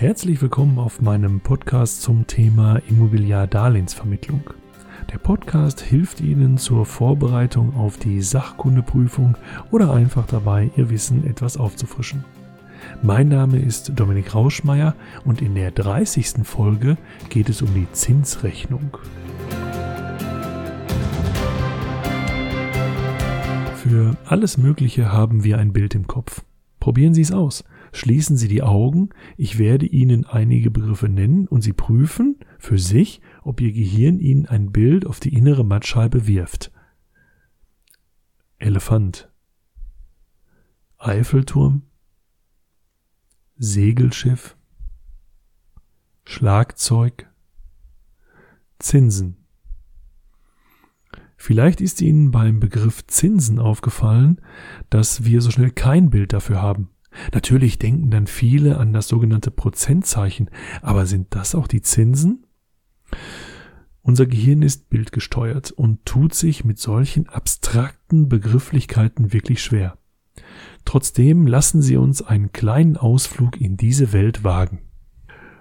Herzlich willkommen auf meinem Podcast zum Thema Immobiliardarlehensvermittlung. Der Podcast hilft Ihnen zur Vorbereitung auf die Sachkundeprüfung oder einfach dabei, Ihr Wissen etwas aufzufrischen. Mein Name ist Dominik Rauschmeier und in der 30. Folge geht es um die Zinsrechnung. Für alles Mögliche haben wir ein Bild im Kopf. Probieren Sie es aus. Schließen Sie die Augen. Ich werde Ihnen einige Begriffe nennen und Sie prüfen für sich, ob Ihr Gehirn Ihnen ein Bild auf die innere Mattscheibe wirft. Elefant. Eiffelturm. Segelschiff. Schlagzeug. Zinsen. Vielleicht ist Ihnen beim Begriff Zinsen aufgefallen, dass wir so schnell kein Bild dafür haben. Natürlich denken dann viele an das sogenannte Prozentzeichen, aber sind das auch die Zinsen? Unser Gehirn ist bildgesteuert und tut sich mit solchen abstrakten Begrifflichkeiten wirklich schwer. Trotzdem lassen Sie uns einen kleinen Ausflug in diese Welt wagen.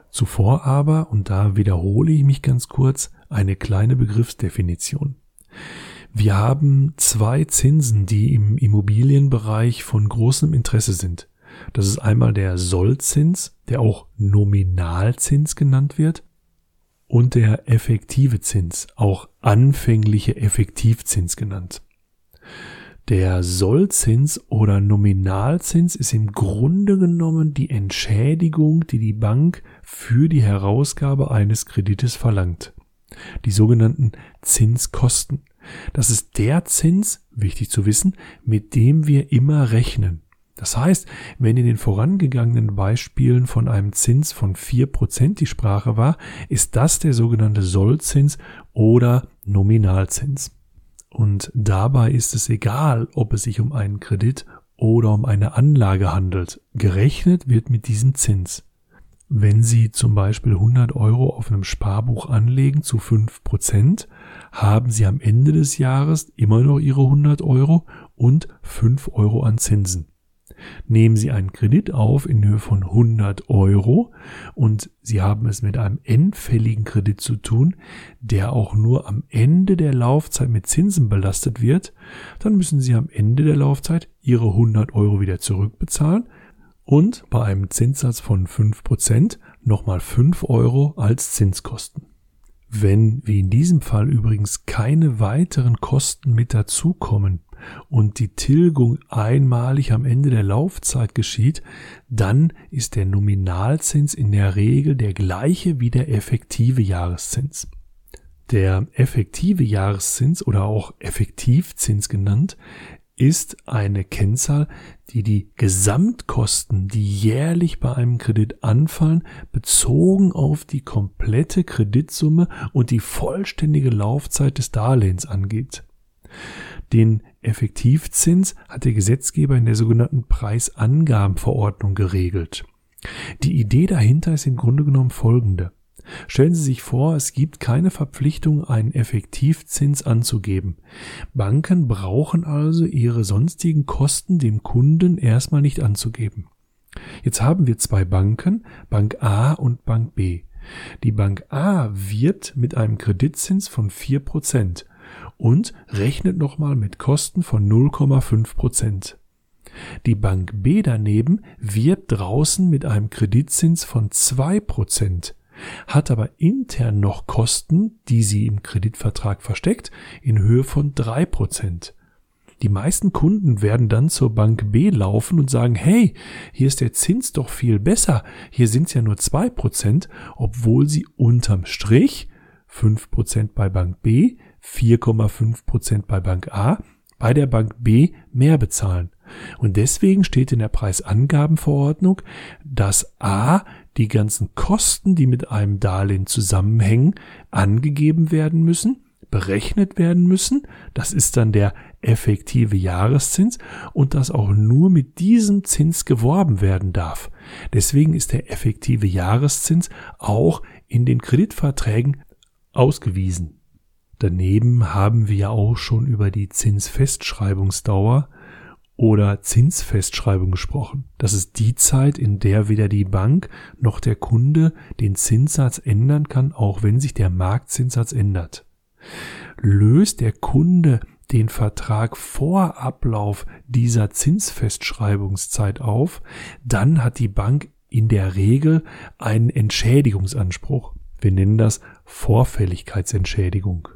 Zuvor aber, und da wiederhole ich mich ganz kurz, eine kleine Begriffsdefinition. Wir haben zwei Zinsen, die im Immobilienbereich von großem Interesse sind. Das ist einmal der Sollzins, der auch Nominalzins genannt wird, und der effektive Zins, auch anfängliche Effektivzins genannt. Der Sollzins oder Nominalzins ist im Grunde genommen die Entschädigung, die die Bank für die Herausgabe eines Kredites verlangt. Die sogenannten Zinskosten. Das ist der Zins, wichtig zu wissen, mit dem wir immer rechnen. Das heißt, wenn in den vorangegangenen Beispielen von einem Zins von vier Prozent die Sprache war, ist das der sogenannte Sollzins oder Nominalzins. Und dabei ist es egal, ob es sich um einen Kredit oder um eine Anlage handelt. Gerechnet wird mit diesem Zins. Wenn Sie zum Beispiel 100 Euro auf einem Sparbuch anlegen zu 5 Prozent, haben Sie am Ende des Jahres immer noch Ihre 100 Euro und 5 Euro an Zinsen. Nehmen Sie einen Kredit auf in Höhe von 100 Euro und Sie haben es mit einem endfälligen Kredit zu tun, der auch nur am Ende der Laufzeit mit Zinsen belastet wird, dann müssen Sie am Ende der Laufzeit Ihre 100 Euro wieder zurückbezahlen und bei einem Zinssatz von 5% nochmal 5 Euro als Zinskosten. Wenn, wie in diesem Fall übrigens, keine weiteren Kosten mit dazukommen, und die Tilgung einmalig am Ende der Laufzeit geschieht, dann ist der Nominalzins in der Regel der gleiche wie der effektive Jahreszins. Der effektive Jahreszins oder auch Effektivzins genannt ist eine Kennzahl, die die Gesamtkosten, die jährlich bei einem Kredit anfallen, bezogen auf die komplette Kreditsumme und die vollständige Laufzeit des Darlehens angibt. Den Effektivzins hat der Gesetzgeber in der sogenannten Preisangabenverordnung geregelt. Die Idee dahinter ist im Grunde genommen folgende. Stellen Sie sich vor, es gibt keine Verpflichtung, einen Effektivzins anzugeben. Banken brauchen also ihre sonstigen Kosten dem Kunden erstmal nicht anzugeben. Jetzt haben wir zwei Banken, Bank A und Bank B. Die Bank A wirbt mit einem Kreditzins von vier Prozent und rechnet nochmal mit Kosten von 0,5 Prozent. Die Bank B daneben wirbt draußen mit einem Kreditzins von 2 Prozent, hat aber intern noch Kosten, die sie im Kreditvertrag versteckt, in Höhe von 3 Prozent. Die meisten Kunden werden dann zur Bank B laufen und sagen, hey, hier ist der Zins doch viel besser, hier sind es ja nur 2 Prozent, obwohl sie unterm Strich 5 Prozent bei Bank B, 4,5 Prozent bei Bank A, bei der Bank B mehr bezahlen. Und deswegen steht in der Preisangabenverordnung, dass A die ganzen Kosten, die mit einem Darlehen zusammenhängen, angegeben werden müssen, berechnet werden müssen. Das ist dann der effektive Jahreszins und dass auch nur mit diesem Zins geworben werden darf. Deswegen ist der effektive Jahreszins auch in den Kreditverträgen ausgewiesen. Daneben haben wir ja auch schon über die Zinsfestschreibungsdauer oder Zinsfestschreibung gesprochen. Das ist die Zeit, in der weder die Bank noch der Kunde den Zinssatz ändern kann, auch wenn sich der Marktzinssatz ändert. Löst der Kunde den Vertrag vor Ablauf dieser Zinsfestschreibungszeit auf, dann hat die Bank in der Regel einen Entschädigungsanspruch. Wir nennen das Vorfälligkeitsentschädigung.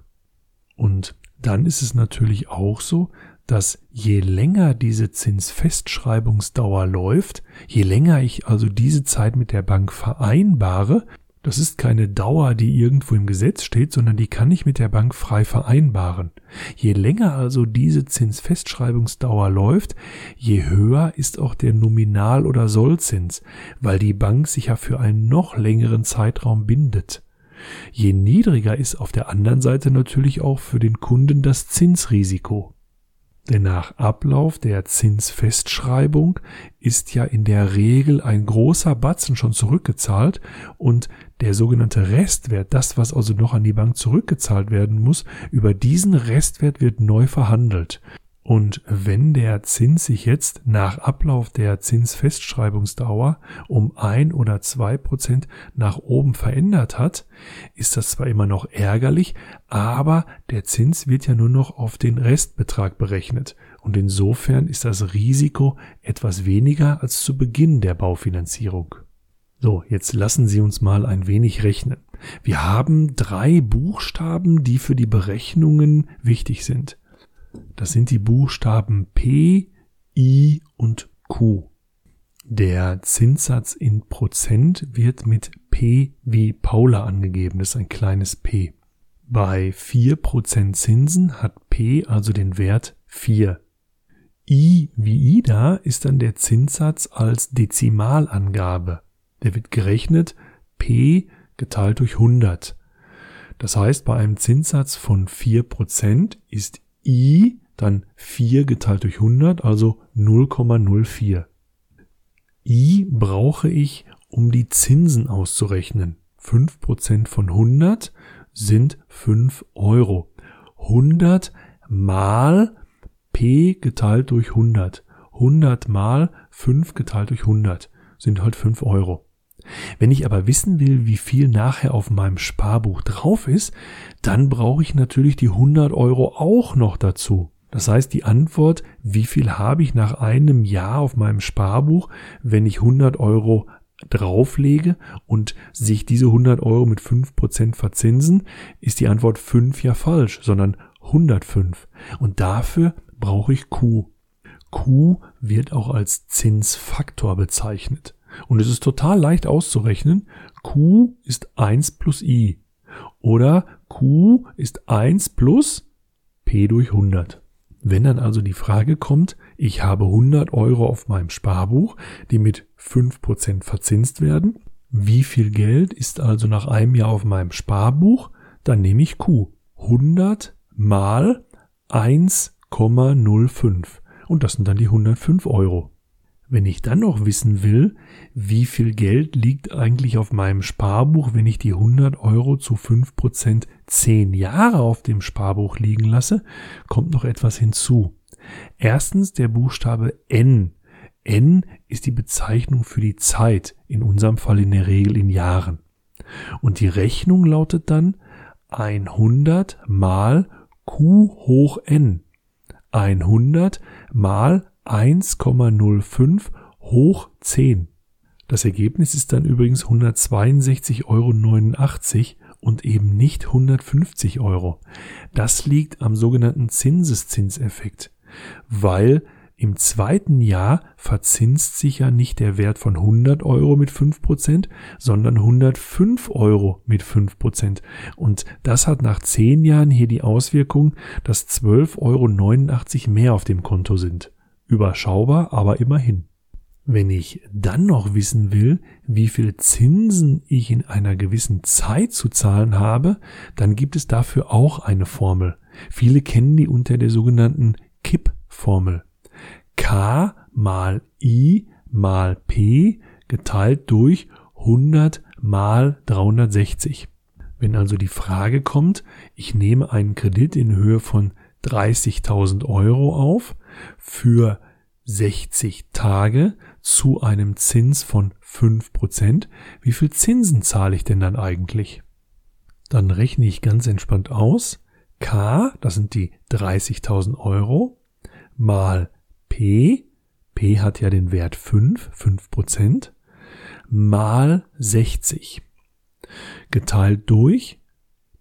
Und dann ist es natürlich auch so, dass je länger diese Zinsfestschreibungsdauer läuft, je länger ich also diese Zeit mit der Bank vereinbare, das ist keine Dauer, die irgendwo im Gesetz steht, sondern die kann ich mit der Bank frei vereinbaren. Je länger also diese Zinsfestschreibungsdauer läuft, je höher ist auch der Nominal- oder Sollzins, weil die Bank sich ja für einen noch längeren Zeitraum bindet. Je niedriger ist auf der anderen Seite natürlich auch für den Kunden das Zinsrisiko. Denn nach Ablauf der Zinsfestschreibung ist ja in der Regel ein großer Batzen schon zurückgezahlt und der sogenannte Restwert, das was also noch an die Bank zurückgezahlt werden muss, über diesen Restwert wird neu verhandelt. Und wenn der Zins sich jetzt nach Ablauf der Zinsfestschreibungsdauer um ein oder zwei Prozent nach oben verändert hat, ist das zwar immer noch ärgerlich, aber der Zins wird ja nur noch auf den Restbetrag berechnet. Und insofern ist das Risiko etwas weniger als zu Beginn der Baufinanzierung. So, jetzt lassen Sie uns mal ein wenig rechnen. Wir haben drei Buchstaben, die für die Berechnungen wichtig sind. Das sind die Buchstaben P, I und Q. Der Zinssatz in Prozent wird mit P wie Paula angegeben. Das ist ein kleines P. Bei 4% Zinsen hat P also den Wert 4. I wie Ida ist dann der Zinssatz als Dezimalangabe. Der wird gerechnet P geteilt durch 100. Das heißt, bei einem Zinssatz von 4% ist i dann 4 geteilt durch 100, also 0,04. i brauche ich, um die Zinsen auszurechnen. 5% von 100 sind 5 Euro. 100 mal p geteilt durch 100. 100 mal 5 geteilt durch 100 sind halt 5 Euro. Wenn ich aber wissen will, wie viel nachher auf meinem Sparbuch drauf ist, dann brauche ich natürlich die 100 Euro auch noch dazu. Das heißt, die Antwort, wie viel habe ich nach einem Jahr auf meinem Sparbuch, wenn ich 100 Euro drauflege und sich diese 100 Euro mit 5% verzinsen, ist die Antwort 5 ja falsch, sondern 105. Und dafür brauche ich Q. Q wird auch als Zinsfaktor bezeichnet. Und es ist total leicht auszurechnen. Q ist 1 plus i. Oder Q ist 1 plus P durch 100. Wenn dann also die Frage kommt, ich habe 100 Euro auf meinem Sparbuch, die mit 5% verzinst werden, wie viel Geld ist also nach einem Jahr auf meinem Sparbuch, dann nehme ich Q. 100 mal 1,05. Und das sind dann die 105 Euro. Wenn ich dann noch wissen will, wie viel Geld liegt eigentlich auf meinem Sparbuch, wenn ich die 100 Euro zu 5% 10 Jahre auf dem Sparbuch liegen lasse, kommt noch etwas hinzu. Erstens der Buchstabe N. N ist die Bezeichnung für die Zeit, in unserem Fall in der Regel in Jahren. Und die Rechnung lautet dann 100 mal Q hoch N. 100 mal 1,05 hoch 10. Das Ergebnis ist dann übrigens 162,89 Euro und eben nicht 150 Euro. Das liegt am sogenannten Zinseszinseffekt, weil im zweiten Jahr verzinst sich ja nicht der Wert von 100 Euro mit 5%, sondern 105 Euro mit 5%. Und das hat nach 10 Jahren hier die Auswirkung, dass 12,89 Euro mehr auf dem Konto sind. Überschaubar, aber immerhin. Wenn ich dann noch wissen will, wie viel Zinsen ich in einer gewissen Zeit zu zahlen habe, dann gibt es dafür auch eine Formel. Viele kennen die unter der sogenannten KIP-Formel. K mal I mal P geteilt durch 100 mal 360. Wenn also die Frage kommt, ich nehme einen Kredit in Höhe von 30.000 Euro auf für 60 Tage zu einem Zins von 5%. Wie viel Zinsen zahle ich denn dann eigentlich? Dann rechne ich ganz entspannt aus. K, das sind die 30.000 Euro, mal P, P hat ja den Wert 5, 5%, mal 60. Geteilt durch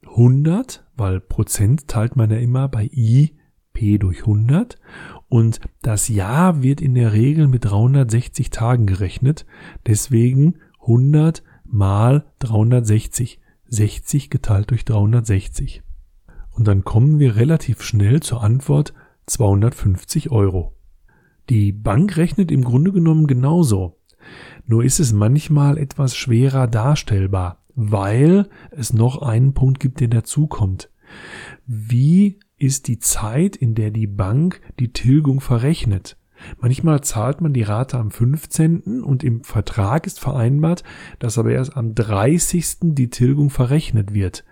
100, weil Prozent teilt man ja immer bei I P durch 100 und das Jahr wird in der Regel mit 360 Tagen gerechnet, deswegen 100 mal 360, 60 geteilt durch 360. Und dann kommen wir relativ schnell zur Antwort 250 Euro. Die Bank rechnet im Grunde genommen genauso. Nur ist es manchmal etwas schwerer darstellbar, weil es noch einen Punkt gibt, der dazukommt. Wie ist die Zeit, in der die Bank die Tilgung verrechnet? Manchmal zahlt man die Rate am 15. und im Vertrag ist vereinbart, dass aber erst am 30. die Tilgung verrechnet wird.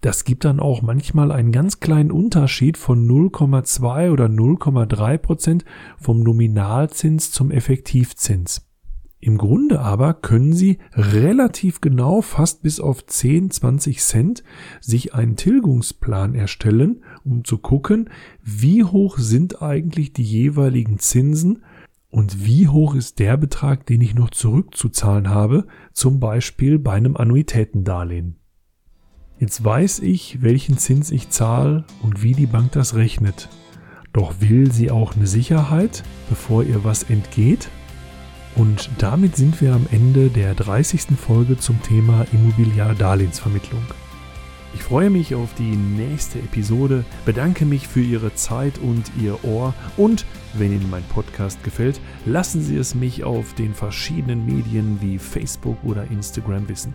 Das gibt dann auch manchmal einen ganz kleinen Unterschied von 0,2 oder 0,3 Prozent vom Nominalzins zum Effektivzins. Im Grunde aber können Sie relativ genau, fast bis auf 10, 20 Cent, sich einen Tilgungsplan erstellen, um zu gucken, wie hoch sind eigentlich die jeweiligen Zinsen und wie hoch ist der Betrag, den ich noch zurückzuzahlen habe, zum Beispiel bei einem Annuitätendarlehen. Jetzt weiß ich, welchen Zins ich zahle und wie die Bank das rechnet. Doch will sie auch eine Sicherheit, bevor ihr was entgeht? Und damit sind wir am Ende der 30. Folge zum Thema Immobiliardarlehensvermittlung. Ich freue mich auf die nächste Episode, bedanke mich für Ihre Zeit und Ihr Ohr und wenn Ihnen mein Podcast gefällt, lassen Sie es mich auf den verschiedenen Medien wie Facebook oder Instagram wissen.